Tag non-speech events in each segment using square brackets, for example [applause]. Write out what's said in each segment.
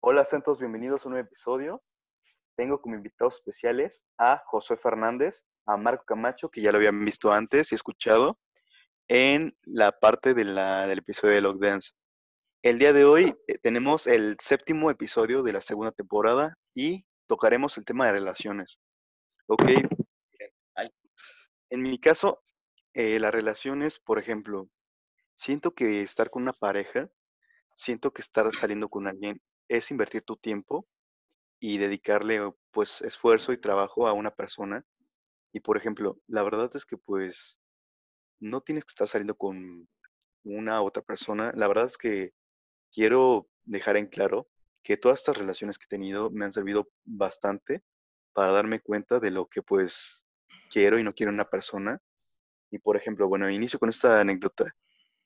Hola, Santos, bienvenidos a un nuevo episodio. Tengo como invitados especiales a Josué Fernández, a Marco Camacho, que ya lo habían visto antes y escuchado en la parte del episodio de Log Dance. El día de hoy eh, tenemos el séptimo episodio de la segunda temporada y tocaremos el tema de relaciones. Ok. En mi caso, eh, las relaciones, por ejemplo, siento que estar con una pareja, siento que estar saliendo con alguien es invertir tu tiempo y dedicarle pues esfuerzo y trabajo a una persona. Y por ejemplo, la verdad es que pues no tienes que estar saliendo con una otra persona. La verdad es que quiero dejar en claro que todas estas relaciones que he tenido me han servido bastante para darme cuenta de lo que pues quiero y no quiero en una persona. Y por ejemplo, bueno, inicio con esta anécdota.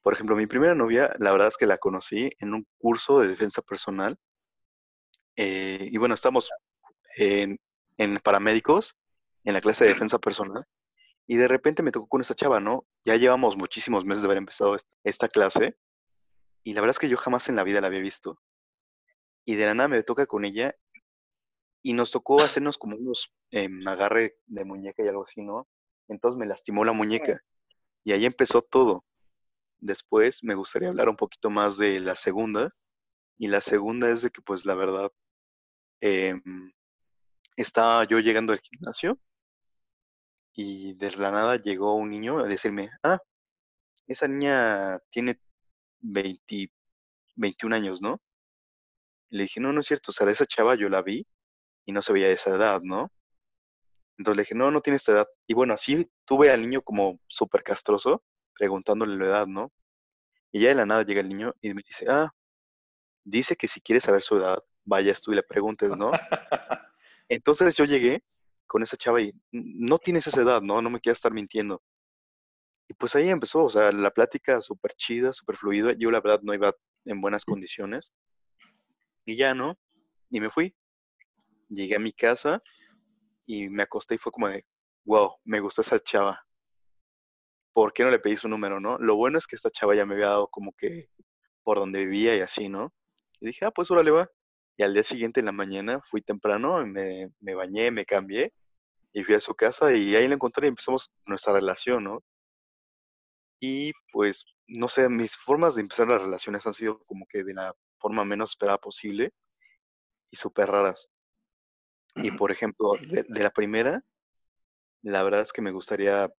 Por ejemplo, mi primera novia, la verdad es que la conocí en un curso de defensa personal eh, y bueno, estamos en, paramédicos, en la clase de defensa personal, y de repente me tocó con esta chava, ¿no? Ya llevamos muchísimos meses de haber empezado esta, clase, y la verdad es que yo jamás en la vida la había visto. Y de la nada me toca con ella, y nos tocó [laughs] hacernos como unos em, agarre de muñeca y algo así, ¿no? Entonces me lastimó la muñeca, y ahí empezó todo. Después me gustaría hablar un poquito más de la segunda, y la segunda es de que, pues, la verdad, eh, estaba yo llegando al gimnasio y de la nada llegó un niño a decirme, ah, esa niña tiene 20, 21 años, ¿no? le dije, no, no es cierto, o sea, esa chava yo la vi y no se veía de esa edad, ¿no? Entonces le dije, no, no tiene esta edad. Y bueno, así tuve al niño como súper castroso, preguntándole la edad, ¿no? Y ya de la nada llega el niño y me dice, ah, dice que si quieres saber su edad, vayas tú y le preguntes, ¿no? [laughs] Entonces yo llegué con esa chava y no tienes esa edad, ¿no? No me quieras estar mintiendo. Y pues ahí empezó, o sea, la plática súper chida, súper fluida. Yo la verdad no iba en buenas condiciones. Y ya, ¿no? Y me fui. Llegué a mi casa y me acosté y fue como de, wow, me gustó esa chava. ¿Por qué no le pedí su número, no? Lo bueno es que esta chava ya me había dado como que por donde vivía y así, ¿no? Y dije, ah, pues órale va. Y al día siguiente en la mañana fui temprano, me, me bañé, me cambié y fui a su casa y ahí la encontré y empezamos nuestra relación, ¿no? Y pues, no sé, mis formas de empezar las relaciones han sido como que de la forma menos esperada posible y súper raras. Y por ejemplo, de, la primera, la verdad es que me gustaría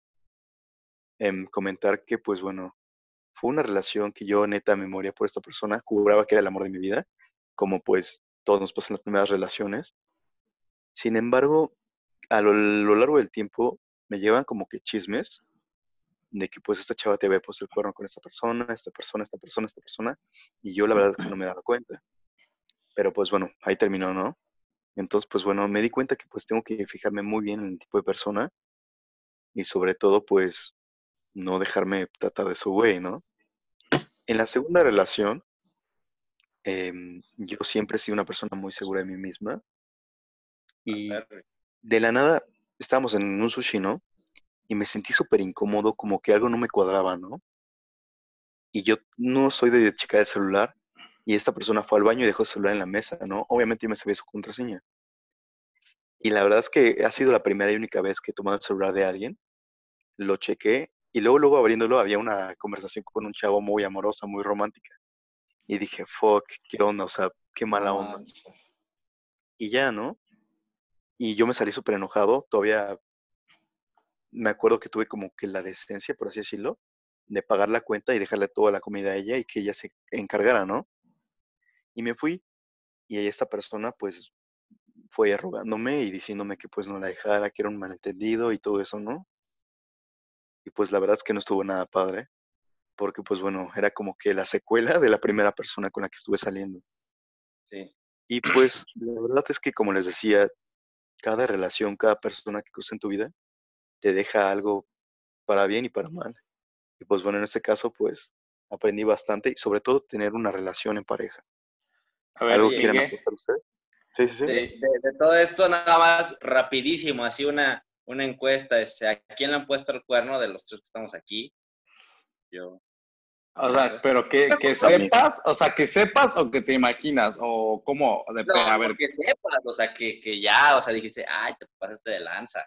em, comentar que, pues bueno, fue una relación que yo neta memoria por esta persona, juraba que era el amor de mi vida, como pues todos nos pasan las primeras relaciones. Sin embargo, a lo, largo del tiempo me llevan como que chismes de que pues esta chava te había puesto el cuerno con esta persona, esta persona, esta persona, esta persona, y yo la verdad es que no me daba cuenta. Pero pues bueno, ahí terminó, ¿no? Entonces, pues bueno, me di cuenta que pues tengo que fijarme muy bien en el tipo de persona y sobre todo pues no dejarme tratar de su güey, ¿no? En la segunda relación, Em, yo siempre he sido una persona muy segura de mí misma. Y de la nada estábamos en un sushi, ¿no? Y me sentí súper incómodo, como que algo no me cuadraba, ¿no? Y yo no soy de chica de celular. Y esta persona fue al baño y dejó el celular en la mesa, ¿no? Obviamente yo me sabía su contraseña. Y la verdad es que ha sido la primera y única vez que he tomado el celular de alguien. Lo chequé y luego, luego abriéndolo había una conversación con un chavo muy amorosa, muy romántica. Y dije, fuck, qué onda, o sea, qué mala onda. Y ya, ¿no? Y yo me salí súper enojado, todavía me acuerdo que tuve como que la decencia, por así decirlo, de pagar la cuenta y dejarle toda la comida a ella y que ella se encargara, ¿no? Y me fui y esta persona pues fue arrogándome y diciéndome que pues no la dejara, que era un malentendido y todo eso, ¿no? Y pues la verdad es que no estuvo nada padre porque pues bueno, era como que la secuela de la primera persona con la que estuve saliendo. Sí. Y pues la verdad es que como les decía, cada relación, cada persona que cruza en tu vida, te deja algo para bien y para mal. Y pues bueno, en este caso pues aprendí bastante y sobre todo tener una relación en pareja. ¿Algo quieren aportar ustedes? Sí, sí, sí. De, todo esto nada más rapidísimo, así una, una encuesta, este, ¿a quién le han puesto el cuerno de los tres que estamos aquí? Yo. O sea, pero que, que sepas, o sea, que sepas o que te imaginas, o cómo, de, no, a ver. que sepas, o sea, que, que ya, o sea, dijiste, ay, te pasaste de lanza.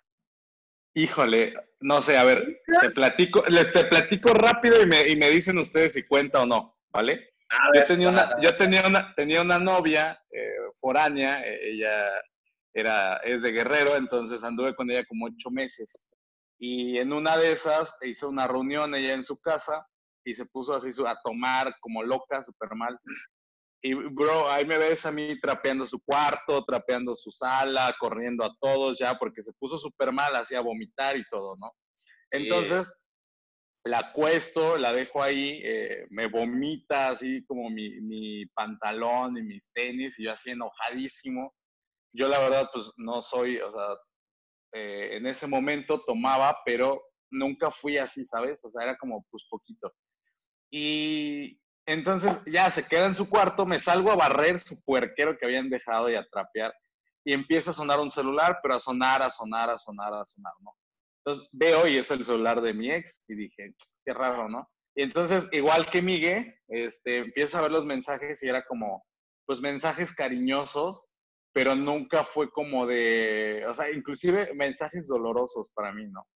Híjole, no sé, a ver, te platico, les te platico rápido y me, y me dicen ustedes si cuenta o no, ¿vale? yo tenía una, yo tenía una, tenía una novia eh, foránea, eh, ella era, es de Guerrero, entonces anduve con ella como ocho meses. Y en una de esas hice una reunión ella en su casa y se puso así a tomar como loca, súper mal. Y, bro, ahí me ves a mí trapeando su cuarto, trapeando su sala, corriendo a todos ya, porque se puso súper mal, hacía vomitar y todo, ¿no? Entonces, la acuesto, la dejo ahí, eh, me vomita así como mi, mi, pantalón y mis tenis, y yo así enojadísimo. Yo la verdad, pues no soy, o sea, eh, en ese momento tomaba, pero nunca fui así, ¿sabes? O sea, era como pues poquito. Y entonces ya se queda en su cuarto, me salgo a barrer su puerquero que habían dejado y a trapear, y empieza a sonar un celular, pero a sonar, a sonar, a sonar, a sonar, ¿no? Entonces veo y es el celular de mi ex y dije, qué raro, ¿no? Y entonces, igual que Miguel, este, empiezo a ver los mensajes y era como, pues mensajes cariñosos, pero nunca fue como de, o sea, inclusive mensajes dolorosos para mí, ¿no?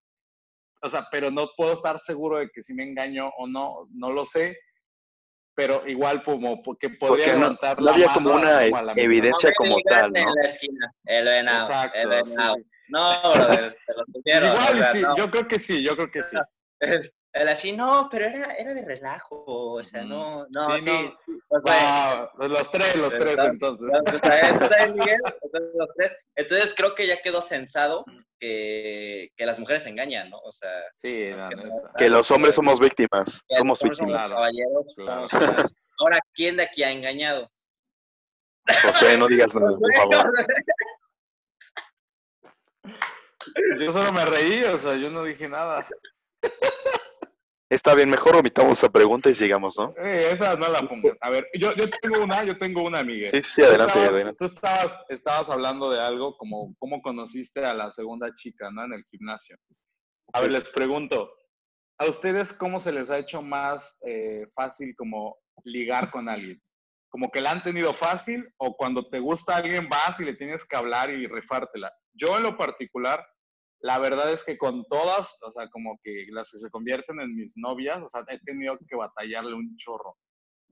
O sea, pero no puedo estar seguro de que si me engaño o no, no lo sé, pero igual como porque podría levantar no, había como una evidencia como tal, ¿no? En la esquina, el venado, Exacto, el venado. No, te lo [laughs] pusieron. Igual sí, yo creo que sí, yo creo que sí. [laughs] Él así, no, pero era, era de relajo, o sea, no, no, sí. los tres, los tres entonces. Entonces creo que ya quedó censado que, que las mujeres engañan, ¿no? O sea, sí, que, los hombres somos víctimas, somos víctimas. Somos Ahora, ¿quién de aquí ha engañado? José, no digas nada, por favor. Yo solo me reí, o sea, yo no dije nada. [laughs] Está bien, mejor omitamos esa pregunta y sigamos, ¿no? Eh, esa no la pongo. A ver, yo, yo tengo una, yo tengo una, Miguel. Sí, sí, adelante, tú adelante. Tú estabas, estabas hablando de algo como cómo conociste a la segunda chica, ¿no? En el gimnasio. A ver, les pregunto, ¿a ustedes cómo se les ha hecho más eh, fácil como ligar con alguien? ¿Como que la han tenido fácil o cuando te gusta alguien vas y le tienes que hablar y rifártela? Yo en lo particular la verdad es que con todas, o sea, como que las que se convierten en mis novias, o sea, he tenido que batallarle un chorro.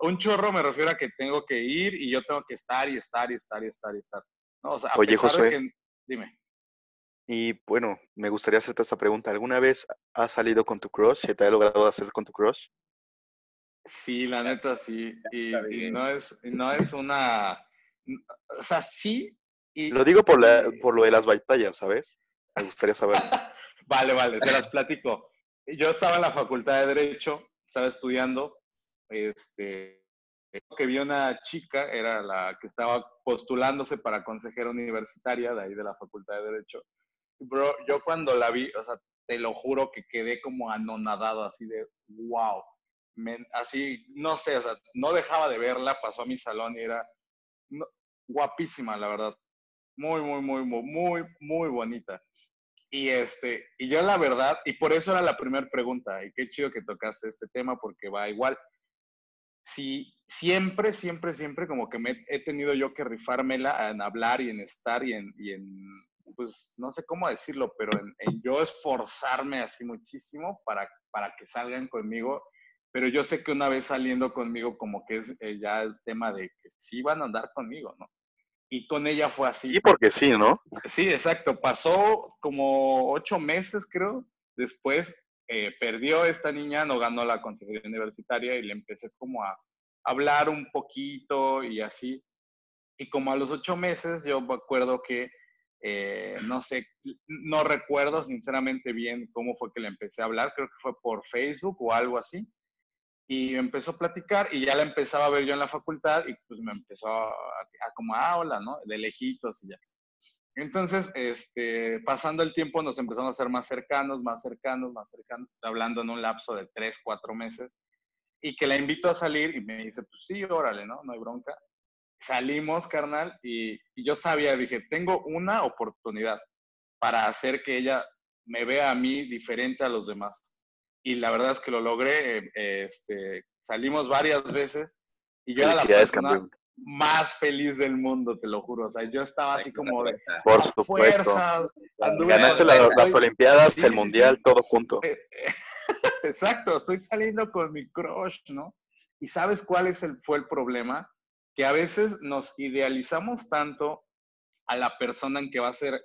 Un chorro me refiero a que tengo que ir y yo tengo que estar y estar y estar y estar y estar. ¿no? O sea, Oye, José. Dime. Y bueno, me gustaría hacerte esta pregunta. ¿Alguna vez has salido con tu crush? ¿Se te ha logrado hacer con tu crush? Sí, la neta sí. Y, no, es, no es una... O sea, sí. Y, lo digo por, la, por lo de las batallas, ¿sabes? Me gustaría saber. [laughs] vale, vale, te las platico. Yo estaba en la Facultad de Derecho, estaba estudiando, este, que vi una chica, era la que estaba postulándose para consejera universitaria de ahí de la Facultad de Derecho. Bro, yo cuando la vi, o sea, te lo juro que quedé como anonadado, así de, wow. así, no sé, o sea, no dejaba de verla, pasó a mi salón y era guapísima, la verdad. Muy, muy, muy, muy, muy, muy bonita. Y, este, y yo la verdad, y por eso era la primera pregunta, y qué chido que tocaste este tema porque va igual. Si siempre, siempre, siempre como que me he tenido yo que rifármela en hablar y en estar y en, y en pues no sé cómo decirlo, pero en, yo esforzarme así muchísimo para, para que salgan conmigo, pero yo sé que una vez saliendo conmigo como que es, eh, ya es tema de que sí van a andar conmigo, ¿no? Y con ella fue así. Sí, porque sí, ¿no? Sí, exacto. Pasó como ocho meses, creo. Después eh, perdió esta niña, no ganó la consejería universitaria y le empecé como a hablar un poquito y así. Y como a los ocho meses, yo me acuerdo que, eh, no sé, no recuerdo sinceramente bien cómo fue que le empecé a hablar, creo que fue por Facebook o algo así y empezó a platicar y ya la empezaba a ver yo en la facultad y pues me empezó a, como, ah, hola, ¿no? De lejitos y ya. Entonces, este, pasando el tiempo nos empezamos a ser más cercanos, más cercanos, más cercanos, hablando en un lapso de tres, cuatro meses, y que la invito a salir y me dice, pues sí, órale, ¿no? No hay bronca. Salimos, carnal, y, y yo sabía, dije, tengo una oportunidad para hacer que ella me vea a mí diferente a los demás y la verdad es que lo logré. este, salimos varias veces y yo era la persona más feliz del mundo, te lo juro. O sea, yo estaba así como de por supuesto. Ganaste las, Olimpiadas, el Mundial, todo junto. [laughs] Exacto, estoy saliendo con mi crush, ¿no? ¿Y sabes cuál es el, fue el problema? Que a veces nos idealizamos tanto a la persona en que va a ser,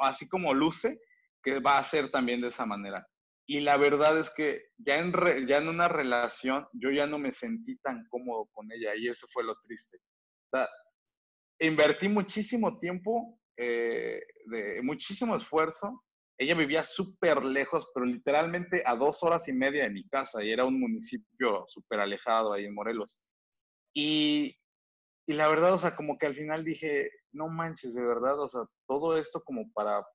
así como luce, que va a ser también de esa manera. Y la verdad es que ya en, ya en una relación yo ya no me sentí tan cómodo con ella y eso fue lo triste. O sea, invertí muchísimo tiempo, eh, de, muchísimo esfuerzo. Ella vivía súper lejos, pero literalmente a dos horas y media de mi casa y era un municipio súper alejado ahí en Morelos. Y, y la verdad, o sea, como que al final dije, no manches, de verdad, o sea, todo esto como para,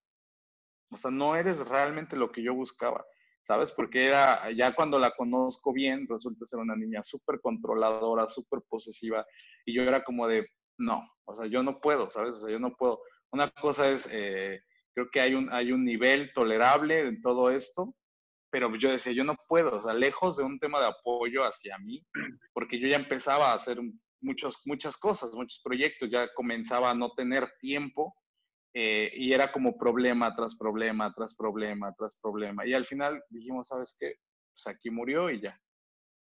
o sea, no eres realmente lo que yo buscaba, ¿sabes? Porque era, ya cuando la conozco bien, resulta ser una niña súper controladora, súper posesiva, y yo era como de, no, o sea, yo no puedo, ¿sabes? O sea, yo no puedo. Una cosa es, eh, creo que hay un, hay un nivel tolerable en todo esto, pero yo decía, yo no puedo, o sea, lejos de un tema de apoyo hacia mí, porque yo ya empezaba a hacer muchos, muchas cosas, muchos proyectos, ya comenzaba a no tener tiempo eh, y era como problema tras problema, tras problema, tras problema. Y al final dijimos, ¿sabes qué? Pues aquí murió y ya.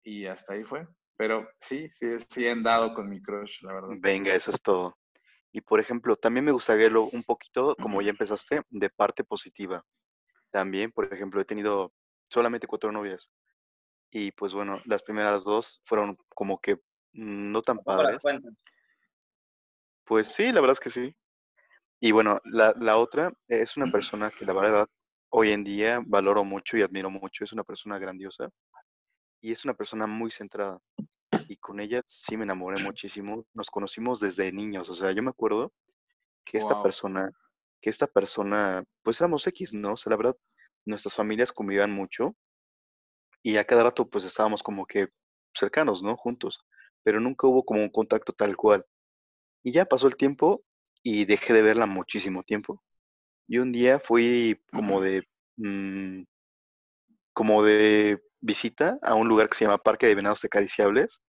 Y hasta ahí fue. Pero sí, sí, sí he andado con mi crush, la verdad. Venga, eso es todo. Y por ejemplo, también me gustaría verlo un poquito, como ya empezaste, de parte positiva. También, por ejemplo, he tenido solamente cuatro novias. Y pues bueno, las primeras dos fueron como que no tan padres. Pues sí, la verdad es que sí. Y bueno, la, la otra es una persona que la verdad hoy en día valoro mucho y admiro mucho. Es una persona grandiosa y es una persona muy centrada. Y con ella sí me enamoré muchísimo. Nos conocimos desde niños. O sea, yo me acuerdo que esta persona, que esta persona, pues éramos X, ¿no? O sea, la verdad, nuestras familias convivían mucho y a cada rato pues estábamos como que cercanos, ¿no? Juntos pero nunca hubo como un contacto tal cual. Y ya pasó el tiempo y dejé de verla muchísimo tiempo. Y un día fui como de, mm, como de visita a un lugar que se llama Parque de Venados Acariciables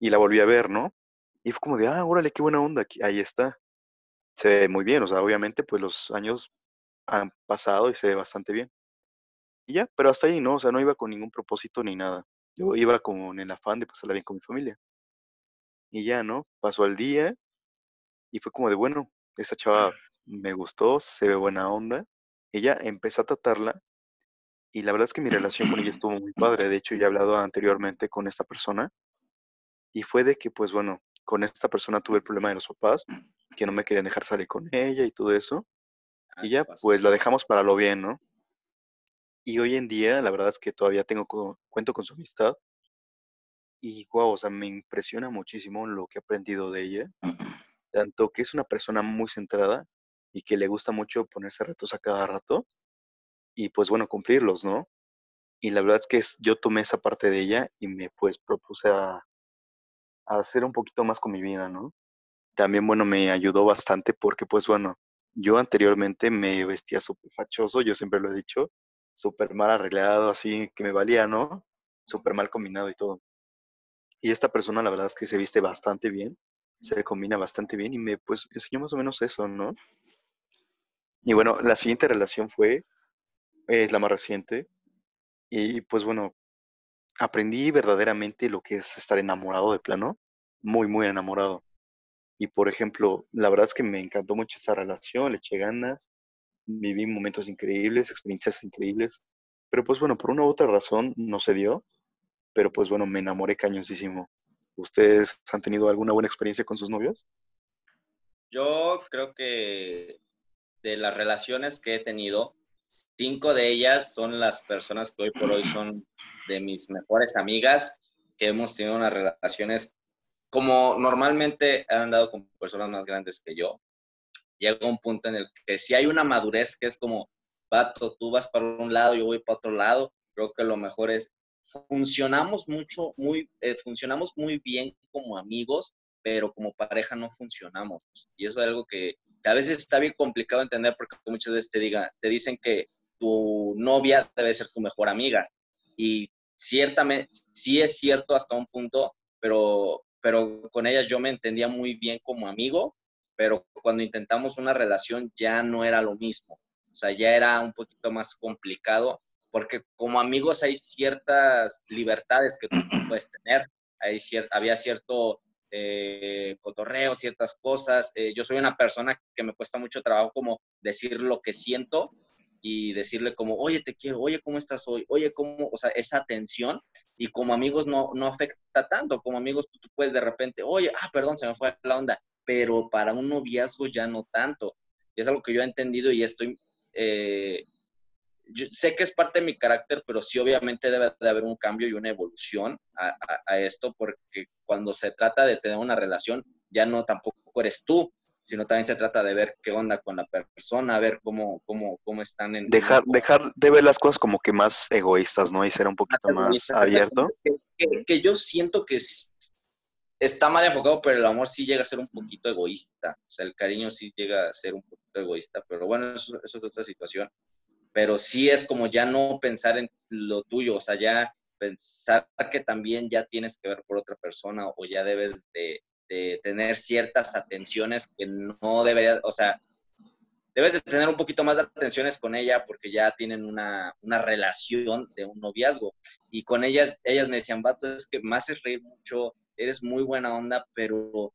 y la volví a ver, ¿no? Y fue como de, ah, órale, qué buena onda, ahí está. Se ve muy bien, o sea, obviamente pues los años han pasado y se ve bastante bien. Y ya, pero hasta ahí, ¿no? O sea, no iba con ningún propósito ni nada. Yo iba como en el afán de pasarla bien con mi familia. Y ya, ¿no? Pasó el día y fue como de, bueno, esa chava me gustó, se ve buena onda. Ella empezó a tratarla y la verdad es que mi relación con ella [clears throat] estuvo muy padre. De hecho, ya he hablado anteriormente con esta persona y fue de que, pues bueno, con esta persona tuve el problema de los papás, que no me querían dejar salir con ella y todo eso. Y ya, pues la dejamos para lo bien, ¿no? Y hoy en día, la verdad es que todavía tengo cuento con su amistad y guau, o sea, me impresiona muchísimo lo que he aprendido de ella. [clears throat] Tanto que es una persona muy centrada y que le gusta mucho ponerse retos a cada rato y pues bueno, cumplirlos, ¿no? Y la verdad es que yo tomé esa parte de ella y me pues propuse a, a hacer un poquito más con mi vida, ¿no? También, bueno, me ayudó bastante porque pues bueno, yo anteriormente me vestía súper fachoso, yo siempre lo he dicho, súper mal arreglado, así que me valía, ¿no? Súper mal combinado y todo. Y esta persona, la verdad es que se viste bastante bien, se combina bastante bien y me pues enseñó más o menos eso, ¿no? Y bueno, la siguiente relación fue, es la más reciente, y pues bueno, aprendí verdaderamente lo que es estar enamorado de plano, muy, muy enamorado. Y por ejemplo, la verdad es que me encantó mucho esa relación, le eché ganas, viví momentos increíbles, experiencias increíbles, pero pues bueno, por una u otra razón no se dio pero pues bueno, me enamoré cañosísimo. ¿Ustedes han tenido alguna buena experiencia con sus novios? Yo creo que de las relaciones que he tenido, cinco de ellas son las personas que hoy por hoy son de mis mejores amigas, que hemos tenido unas relaciones como normalmente han andado con personas más grandes que yo. Llega un punto en el que si hay una madurez que es como, vato, tú vas para un lado, yo voy para otro lado, creo que lo mejor es funcionamos mucho, muy, eh, funcionamos muy bien como amigos, pero como pareja no funcionamos. Y eso es algo que, a veces está bien complicado entender porque muchas veces te, diga, te dicen que tu novia debe ser tu mejor amiga. y ciertamente, sí es cierto hasta un punto, pero, pero con ella yo me entendía muy bien como amigo, pero cuando intentamos una relación ya no era lo mismo, o sea, ya era un poquito más complicado, porque como amigos hay ciertas libertades que tú [clears throat] puedes tener, hay había cierto eh, cotorreo, ciertas cosas. Eh, yo soy una persona que me cuesta mucho trabajo como decir lo que siento y decirle como, oye, te quiero, oye, ¿cómo estás hoy? Oye, ¿cómo? O sea, esa atención y como amigos no, no afecta tanto. Como amigos tú, puedes de repente, oye, ah, perdón, se me fue la onda, pero para un noviazgo ya no tanto. Y es algo que yo he entendido y estoy eh, sé que es parte de mi carácter, pero sí obviamente debe de haber un cambio y una evolución a, esto, porque cuando se trata de tener una relación, ya no tampoco eres tú, sino también se trata de ver qué onda con la persona, ver cómo, cómo, cómo están en... Dejar, dejar de ver las cosas como que más egoístas, ¿no? Y ser un poquito más abierto. Que, yo siento que está mal enfocado, pero el amor sí llega a ser un poquito egoísta. O sea, el cariño sí llega a ser un poquito egoísta, pero bueno, eso es otra situación pero sí es como ya no pensar en lo tuyo, o sea, ya pensar que también ya tienes que ver por otra persona o ya debes de, tener ciertas atenciones que no deberías, o sea, debes de tener un poquito más de atenciones con ella porque ya tienen una, una relación de un noviazgo. Y con ellas, ellas me decían, vato, es que me haces reír mucho, eres muy buena onda, pero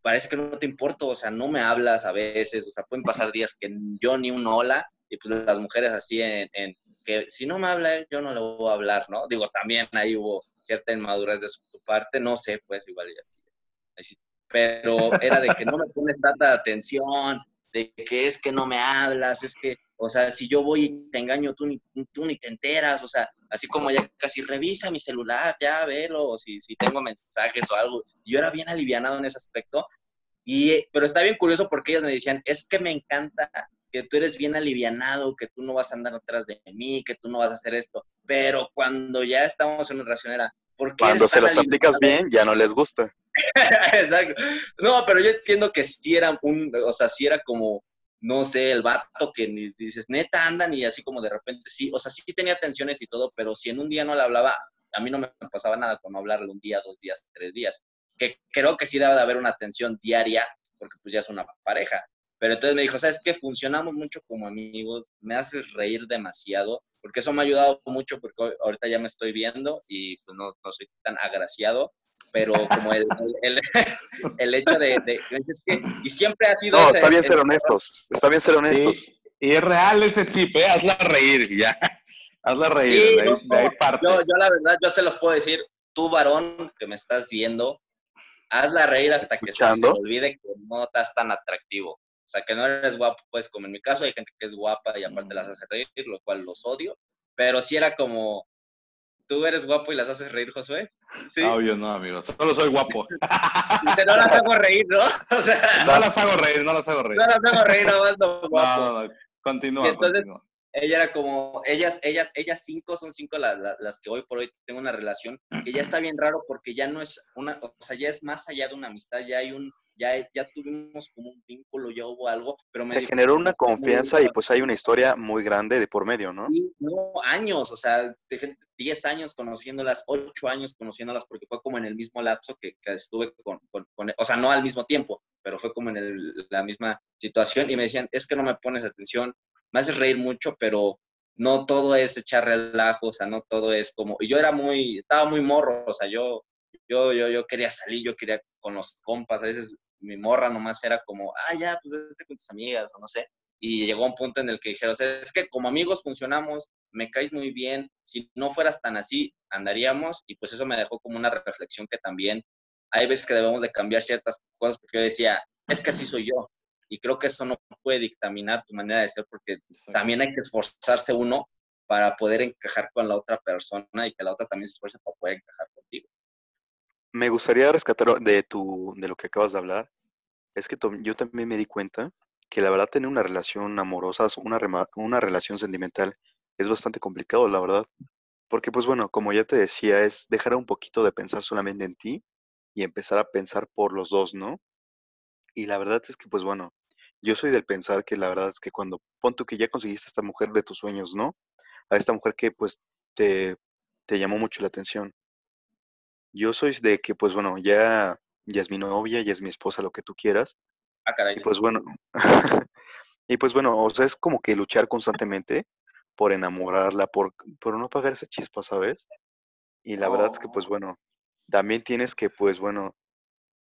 parece que no te importa, o sea, no me hablas a veces, o sea, pueden pasar días que yo ni un hola y pues las mujeres así en, que si no me habla él, yo no le voy a hablar, ¿no? Digo, también ahí hubo cierta inmadurez de su parte, no sé, pues igual. Pero era de que no me pones tanta atención, de que es que no me hablas, es que, o sea, si yo voy y te engaño, tú ni, tú ni te enteras, o sea, así como ya casi revisa mi celular, ya velo, si, si tengo mensajes o algo. Yo era bien alivianado en ese aspecto, y, pero está bien curioso porque ellas me decían, es que me encanta que tú eres bien alivianado, que tú no vas a andar atrás de mí, que tú no vas a hacer esto. Pero cuando ya estamos en una relación era, ¿por qué Cuando se las aplicas bien, ya no les gusta. [laughs] Exacto. No, pero yo entiendo que si era un, o sea, si era como, no sé, el vato que ni dices, neta andan y así como de repente sí, o sea, sí tenía tensiones y todo, pero si en un día no le hablaba, a mí no me pasaba nada con no hablarle un día, dos días, tres días. Que creo que sí debe de haber una atención diaria, porque pues ya es una pareja pero entonces me dijo, ¿sabes qué? Funcionamos mucho como amigos, me haces reír demasiado, porque eso me ha ayudado mucho, porque ahorita ya me estoy viendo y pues no, no soy tan agraciado, pero como el, el, el, hecho de, es que, y siempre ha sido... No, está bien ser honestos, está bien ser honestos. y es real ese tipo, ¿eh? hazla reír, ya. [laughs] Hazla reír, sí, de, ahí, parte. Yo, yo la verdad, yo se los puedo decir, tú varón que me estás viendo, hazla reír hasta que se olvide que no estás tan atractivo. O sea, que no eres guapo, pues como en mi caso hay gente que es guapa y aparte las hace reír, lo cual los odio, pero sí era como, ¿tú eres guapo y las haces reír, Josué? Sí. Obvio, no, amigo, solo soy guapo. [laughs] no las hago reír, ¿no? O sea, no las hago reír, no las hago reír. No las hago reír, nada más [laughs] no guapo. No, no, no. Continúa, entonces, continúa. Ella era como, ellas, ellas, ellas cinco son cinco las que hoy por hoy tengo una relación, que ya está bien raro porque ya no es una, o sea, ya es más allá de una amistad, ya hay un, ya, ya tuvimos como un vínculo, ya hubo algo, pero me Se generó una confianza y pues hay una historia muy grande de por medio, ¿no? Sí, no, años, o sea, 10 años conociéndolas, 8 años conociéndolas, porque fue como en el mismo lapso que, estuve con, con, o sea, no al mismo tiempo, pero fue como en la misma situación y me decían, es que no me pones atención, me haces reír mucho, pero no todo es echar relajo, o sea, no todo es como, y yo era muy, estaba muy morro, o sea, yo, yo, yo, yo quería salir, yo quería con los compas, a veces mi morra nomás era como, ah, ya, pues vete con tus amigas, o no sé. Y llegó un punto en el que dijeron, o sea, es que como amigos funcionamos, me caes muy bien, si no fueras tan así, andaríamos, y pues eso me dejó como una reflexión que también hay veces que debemos de cambiar ciertas cosas, porque yo decía, es que así soy yo, y creo que eso no puede dictaminar tu manera de ser, porque también hay que esforzarse uno para poder encajar con la otra persona y que la otra también se esfuerce para poder encajar contigo me gustaría rescatar de, tu, de lo que acabas de hablar. Es que yo también me di cuenta que la verdad tener una relación amorosa, una, una relación sentimental, es bastante complicado, la verdad. Porque pues bueno, como ya te decía, es dejar un poquito de pensar solamente en ti y empezar a pensar por los dos, ¿no? Y la verdad es que pues bueno, yo soy del pensar que la verdad es que cuando pon tú que ya conseguiste a esta mujer de tus sueños, ¿no? A esta mujer que pues te te llamó mucho la atención. Yo soy de que, pues bueno, ya, ya es mi novia, ya es mi esposa, lo que tú quieras. Ah, caray. Y pues bueno, [laughs] y pues bueno, o sea, es como que luchar constantemente por enamorarla, por, por no pagar esa chispa, ¿sabes? Y la verdad es que, pues Oh. bueno, también tienes que, pues bueno,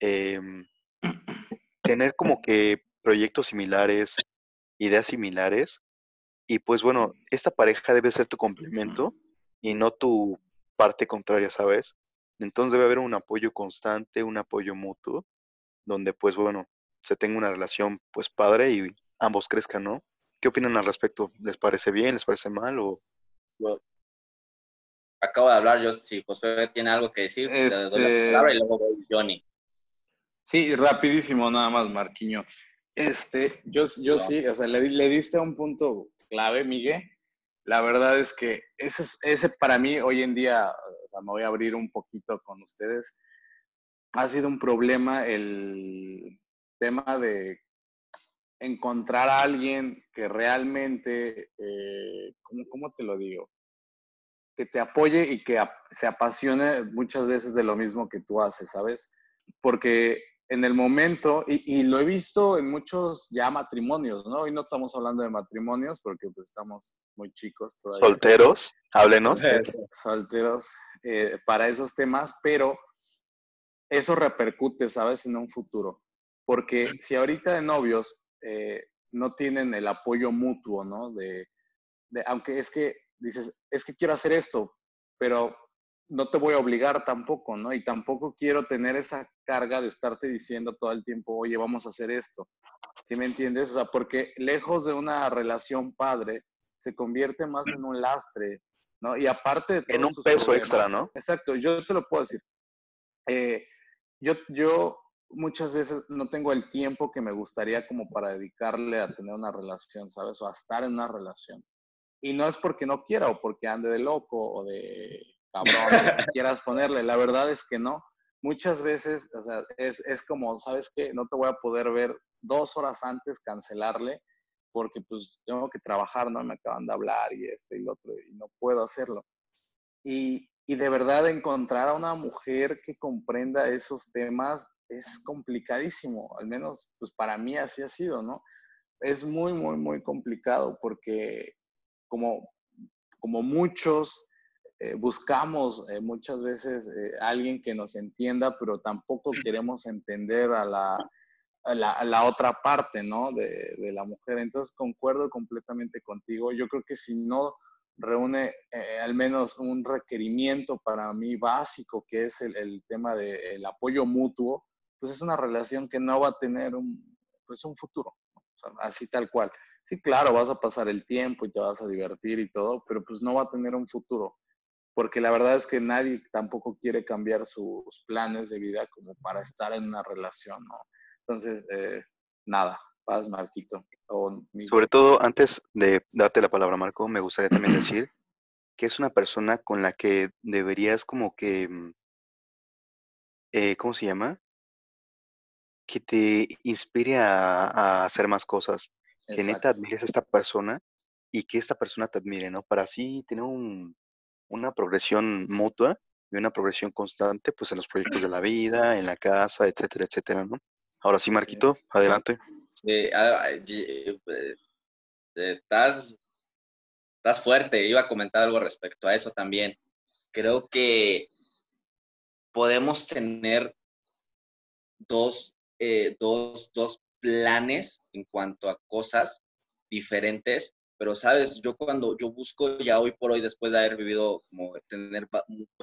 em, [clears throat] tener como que proyectos similares, ideas similares. Y pues bueno, esta pareja debe ser tu complemento y no tu parte contraria, ¿sabes? Entonces debe haber un apoyo constante, un apoyo mutuo, donde pues bueno, se tenga una relación pues padre y ambos crezcan, ¿no? ¿Qué opinan al respecto? ¿Les parece bien? ¿Les parece mal? O... Acabo de hablar, yo si Josué tiene algo que decir, le doy la Este- palabra y luego voy Johnny. Sí, rapidísimo nada más, Marquiño. Este, yo, yo No. sí, o sea, le, di- le diste un punto clave, Miguel. La verdad es que ese, es- ese para mí hoy en día, me voy a abrir un poquito con ustedes, ha sido un problema el tema de encontrar a alguien que realmente, eh, ¿cómo, te lo digo? Que te apoye y que se apasione muchas veces de lo mismo que tú haces, ¿sabes? Porque en el momento, y, y lo he visto en muchos ya matrimonios, ¿no? Hoy no estamos hablando de matrimonios porque pues estamos muy chicos todavía. Solteros, háblenos. solteros eh, para esos temas, pero eso repercute, ¿sabes? En un futuro. Porque si ahorita de novios eh, no tienen el apoyo mutuo, ¿no? De, de- aunque es que dices, es que quiero hacer esto, pero no te voy a obligar tampoco, ¿no? Y tampoco quiero tener esa carga de estarte diciendo todo el tiempo, oye, vamos a hacer esto. ¿Sí me entiendes? O sea, porque lejos de una relación padre, se convierte más en un lastre, ¿no? Y aparte de En un peso problemas, extra, ¿no? Exacto, yo te lo puedo decir. Eh, yo, yo muchas veces no tengo el tiempo que me gustaría como para dedicarle a tener una relación, ¿sabes? O a estar en una relación. Y no es porque no quiera o porque ande de loco o de cabrón, [laughs] quieras ponerle. La verdad es que no. Muchas veces, o sea, es, es como, ¿sabes qué? No te voy a poder ver dos horas antes, cancelarle, porque pues tengo que trabajar, ¿no? Me acaban de hablar y esto y lo otro, y no puedo hacerlo. Y, y de verdad encontrar a una mujer que comprenda esos temas es complicadísimo, al menos pues para mí así ha sido, ¿no? Es muy, muy, muy complicado porque como, como muchos eh, buscamos eh, muchas veces eh, alguien que nos entienda, pero tampoco queremos entender a la, a la, a la otra parte, ¿no? De, de, la mujer. Entonces, concuerdo completamente contigo. Yo creo que si no reúne al menos un requerimiento para mí básico, que es el, el tema del de, apoyo mutuo, pues es una relación que no va a tener un, pues un futuro, o sea, así tal cual. Sí, claro, vas a pasar el tiempo y te vas a divertir y todo, pero pues no va a tener un futuro porque la verdad es que nadie tampoco quiere cambiar sus planes de vida como para estar en una relación, ¿no? Entonces, eh, nada, paz, Marquito. O Sobre todo, antes de darte la palabra, Marco, me gustaría también decir que es una persona con la que deberías como que, eh, ¿cómo se llama? Que te inspire a, a hacer más cosas. Exacto. Que neta admires a esta persona y que esta persona te admire, ¿no? Para así tener un, una progresión mutua y una progresión constante, pues en los proyectos de la vida, en la casa, etcétera, etcétera, ¿no? Ahora sí, Marquito, adelante. Sí, estás, estás fuerte, iba a comentar algo respecto a eso también. Creo que podemos tener dos, eh, dos, dos planes en cuanto a cosas diferentes pero sabes, yo cuando yo busco ya hoy por hoy, después de haber vivido como tener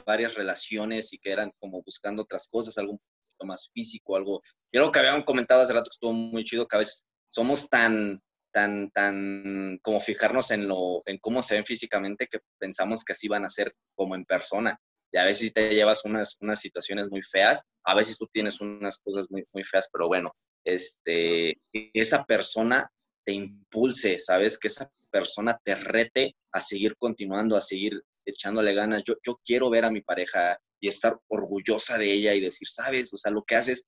varias relaciones y que eran como buscando otras cosas, algo un poquito más físico, algo, yo lo que habían comentado hace rato que estuvo muy chido, que a veces somos tan, tan, tan, como fijarnos en lo, en cómo se ven físicamente que pensamos que así van a ser como en persona. Y a veces te llevas unas, unas situaciones muy feas, a veces tú tienes unas cosas muy, muy feas, pero bueno, este, esa persona te impulse, ¿sabes? Que esa persona te rete a seguir continuando, a seguir echándole ganas. Yo, yo quiero ver a mi pareja y estar orgullosa de ella y decir, ¿sabes? O sea, lo que haces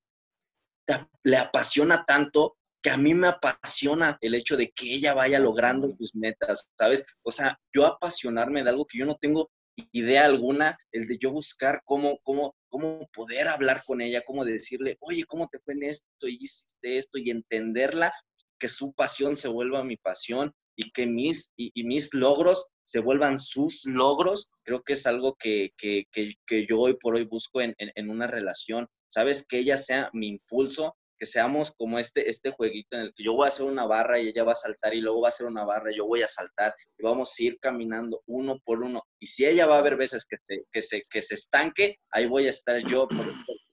te, le apasiona tanto que a mí me apasiona el hecho de que ella vaya logrando sus metas, ¿sabes? O sea, yo apasionarme de algo que yo no tengo idea alguna el de yo buscar cómo, cómo, cómo poder hablar con ella, cómo decirle, oye, ¿cómo te fue en esto y hiciste esto? Y entenderla, que su pasión se vuelva mi pasión y que mis, y, mis logros se vuelvan sus logros, creo que es algo que, que, que, yo hoy por hoy busco en, en, una relación. Sabes, que ella sea mi impulso, que seamos como este, este jueguito en el que yo voy a hacer una barra y ella va a saltar y luego va a hacer una barra y yo voy a saltar y vamos a ir caminando uno por uno. Y si ella va a haber veces que se, que se, que se estanque, ahí voy a estar yo.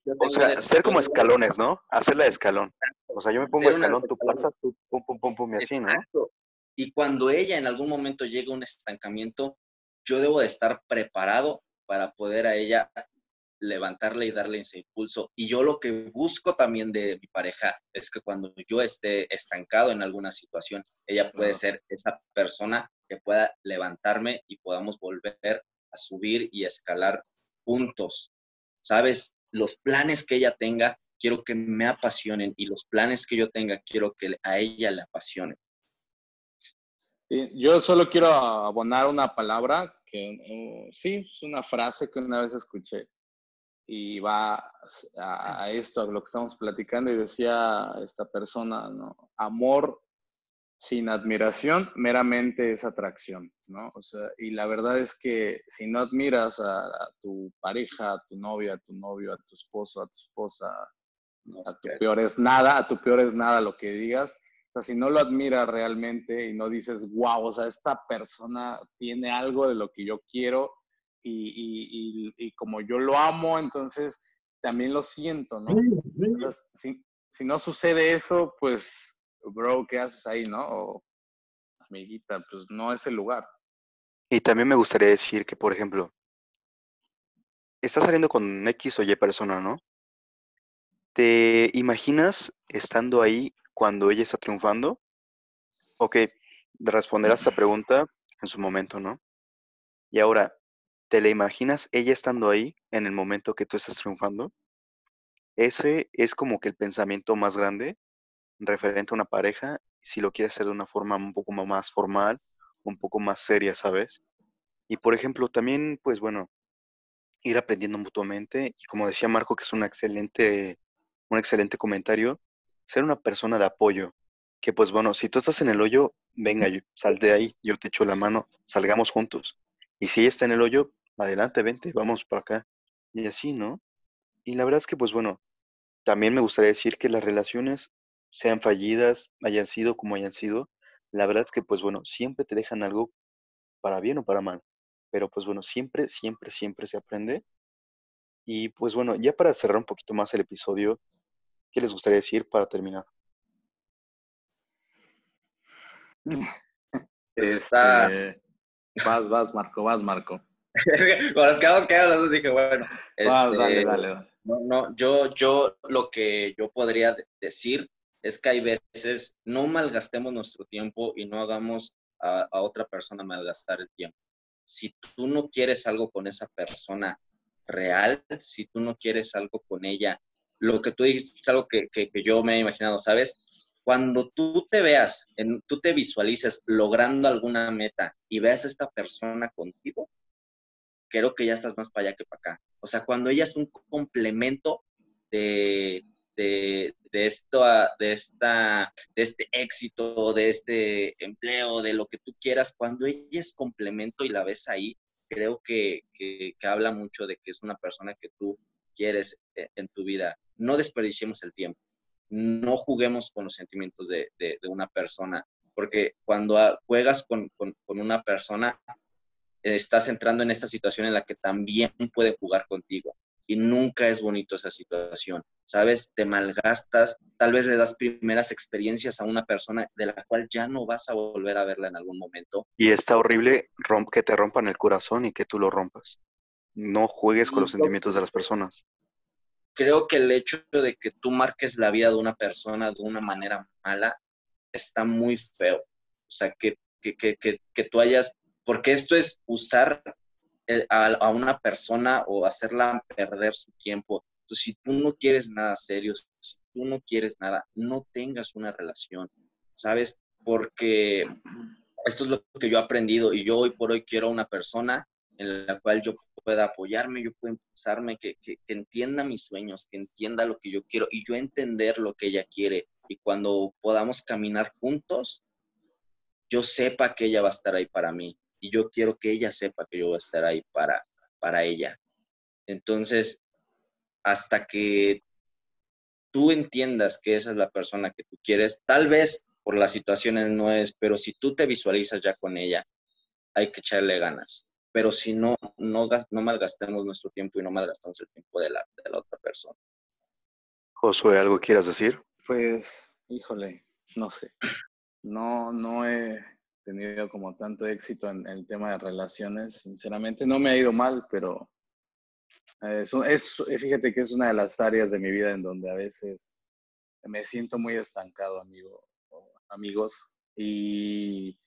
O sea, ser como escalones, ¿no? Hacerla de escalón. O sea, yo me pongo escalón, tú pasas, tú pum, pum, pum, pum, y así, ¿no? Y cuando ella en algún momento llega a un estancamiento, yo debo de estar preparado para poder a ella levantarle y darle ese impulso. Y yo lo que busco también de mi pareja es que cuando yo esté estancado en alguna situación, ella puede ser esa persona que pueda levantarme y podamos volver a subir y escalar juntos. ¿Sabes? Los planes que ella tenga, quiero que me apasionen y los planes que yo tenga, quiero que a ella le apasionen. Yo solo quiero abonar una palabra que uh, sí, es una frase que una vez escuché y va a, esto, a lo que estamos platicando, y decía esta persona. Amor sin admiración meramente es atracción, ¿no? O sea, y la verdad es que si no admiras a, tu pareja, a tu novia, a tu novio, a tu esposo, a tu esposa, a tu peor es nada, a tu peor es nada lo que digas, o sea, si no lo admiras realmente y no dices, wow, o sea, esta persona tiene algo de lo que yo quiero, y, como yo lo amo, entonces también lo siento, ¿no? si, si, no sucede eso, pues, bro, ¿qué haces ahí, no? Amiguita, pues no es el lugar. Y también me gustaría decir que, por ejemplo, estás saliendo con X o Y persona, ¿no? ¿Te imaginas estando ahí cuando ella está triunfando? Ok, responderás esa pregunta en su momento, ¿no? Y ahora, ¿Te la imaginas ella estando ahí en el momento que tú estás triunfando? Ese es como que el pensamiento más grande referente a una pareja, si lo quieres hacer de una forma un poco más formal, un poco más seria, ¿sabes? Y por ejemplo, también, pues bueno, ir aprendiendo mutuamente y como decía Marco, que es un excelente, un excelente comentario, ser una persona de apoyo, que pues bueno, si tú estás en el hoyo, venga, sal de ahí, yo te echo la mano, salgamos juntos. Y si ella está en el hoyo, adelante, vente, vamos para acá. Y así, ¿no? Y la verdad es que, pues bueno, también me gustaría decir que las relaciones, sean fallidas, hayan sido como hayan sido, la verdad es que, pues bueno, siempre te dejan algo para bien o para mal. Pero pues bueno, siempre, siempre, siempre se aprende. Y pues bueno, ya para cerrar un poquito más el episodio, ¿qué les gustaría decir para terminar? [laughs] Este, vas, vas, Marco, vas, Marco. [laughs] Con los quedamos quedados, dije, bueno. dale, este, dale, No, no, yo, yo lo que yo podría decir es que hay veces no malgastemos nuestro tiempo y no hagamos a, otra persona malgastar el tiempo. Si tú no quieres algo con esa persona real, si tú no quieres algo con ella, lo que tú dijiste es algo que, que, que yo me he imaginado, ¿sabes? Cuando tú te veas, tú te visualices logrando alguna meta y veas a esta persona contigo, creo que ya estás más para allá que para acá. O sea, cuando ella es un complemento de, de, esto, de, esta, de este éxito, de este empleo, de lo que tú quieras, cuando ella es complemento y la ves ahí, creo que, que, habla mucho de que es una persona que tú quieres eh, en tu vida. No desperdiciemos el tiempo, no juguemos con los sentimientos de, de, una persona, porque cuando juegas con, con una persona, estás entrando en esta situación en la que también puede jugar contigo. Y nunca es bonito esa situación, ¿sabes? Te malgastas, tal vez le das primeras experiencias a una persona de la cual ya no vas a volver a verla en algún momento. Y está horrible que te rompan el corazón y que tú lo rompas. No juegues con los sentimientos de las personas. Creo que el hecho de que tú marques la vida de una persona de una manera mala está muy feo. O sea, que, que, que, que tú hayas porque esto es usar a, una persona o hacerla perder su tiempo. Entonces, si tú no quieres nada serio, si tú no quieres nada, no tengas una relación, ¿sabes? Porque esto es lo que yo he aprendido y yo hoy por hoy quiero una persona en la cual yo pueda apoyarme, yo pueda impulsarme, que, que, entienda mis sueños, que entienda lo que yo quiero y yo entender lo que ella quiere. Y cuando podamos caminar juntos, yo sepa que ella va a estar ahí para mí y yo quiero que ella sepa que yo voy a estar ahí para, para ella. Entonces, hasta que tú entiendas que esa es la persona que tú quieres, tal vez por las situaciones no es, pero si tú te visualizas ya con ella, hay que echarle ganas. Pero si no, no, no malgastemos nuestro tiempo y no malgastamos el tiempo de la, de la otra persona. Josué, ¿algo quieras decir? Pues, híjole, no sé. No, no he tenido como tanto éxito en, el tema de relaciones. Sinceramente, no me ha ido mal, pero es, es, fíjate que es una de las áreas de mi vida en donde a veces me siento muy estancado, amigo, amigos. Y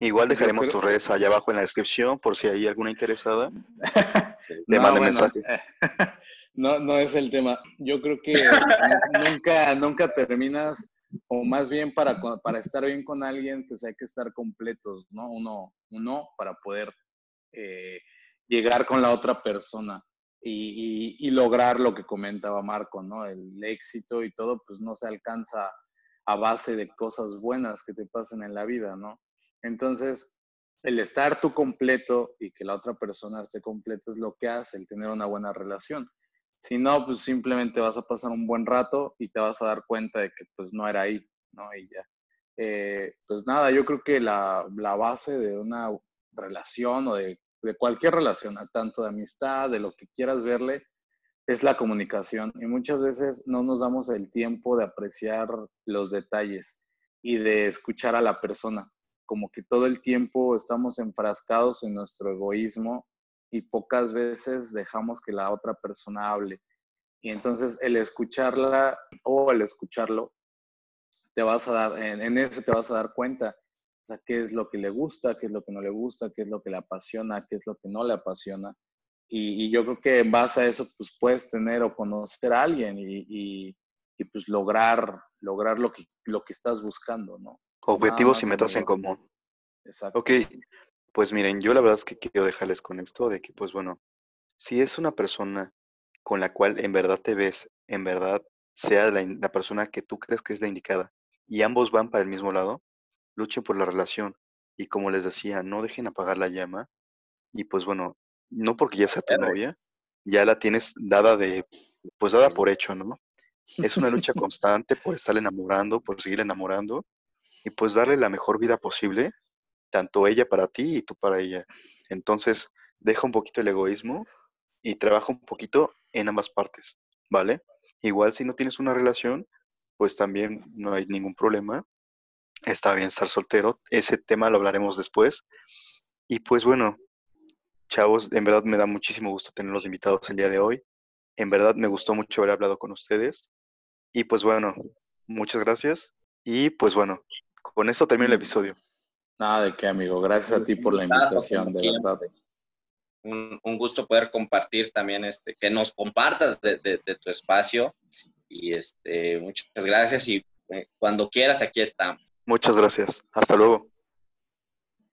igual dejaremos tus redes allá abajo en la descripción por si hay alguna interesada. [laughs] Le no, mensaje. [laughs] no, no es el tema. Yo creo que [laughs] nunca, nunca terminas o más bien para, para estar bien con alguien, pues hay que estar completos, ¿no? Uno, uno para poder eh, llegar con la otra persona y, y, lograr lo que comentaba Marco, ¿no? El éxito y todo, pues no se alcanza a base de cosas buenas que te pasen en la vida, ¿no? Entonces, el estar tú completo y que la otra persona esté completa es lo que hace el tener una buena relación. Si no, pues simplemente vas a pasar un buen rato y te vas a dar cuenta de que pues no era ahí, ¿no? Y ya. Eh, pues nada, yo creo que la, la, base de una relación o de, de cualquier relación, tanto de amistad, de lo que quieras verle, es la comunicación. Y muchas veces no nos damos el tiempo de apreciar los detalles y de escuchar a la persona. Como que todo el tiempo estamos enfrascados en nuestro egoísmo y pocas veces dejamos que la otra persona hable. Y entonces el escucharla o el escucharlo, te vas a dar, en, en ese te vas a dar cuenta, o sea, qué es lo que le gusta, qué es lo que no le gusta, qué es lo que le apasiona, qué es lo que no le apasiona. Y, yo creo que en base a eso, pues puedes tener o conocer a alguien y, y, pues lograr, lograr lo que, lo que estás buscando, ¿no? Objetivos y metas en común. Exacto. Ok, pues miren, yo la verdad es que quiero dejarles con esto de que, pues bueno, si es una persona con la cual en verdad te ves, en verdad sea la, persona que tú crees que es la indicada y ambos van para el mismo lado, luchen por la relación. Y como les decía, no dejen apagar la llama y pues bueno, no porque ya sea tu novia, ya la tienes dada de, pues dada por hecho, ¿no? Es una lucha [laughs] constante por estar enamorando, por seguir enamorando y pues darle la mejor vida posible tanto ella para ti y tú para ella. Entonces, deja un poquito el egoísmo y trabaja un poquito en ambas partes, ¿vale? Igual si no tienes una relación, pues también no hay ningún problema. Está bien estar soltero. Ese tema lo hablaremos después. Y pues bueno, chavos, en verdad me da muchísimo gusto tenerlos invitados el día de hoy. En verdad me gustó mucho haber hablado con ustedes. Y pues bueno, muchas gracias. Y pues bueno, con esto termino el episodio. Nada de qué, amigo. Gracias a ti por la invitación, de verdad. Un, gusto poder compartir también, este, que nos compartas de, tu espacio. Y este, muchas gracias y eh, cuando quieras, aquí estamos. Muchas gracias. Hasta luego.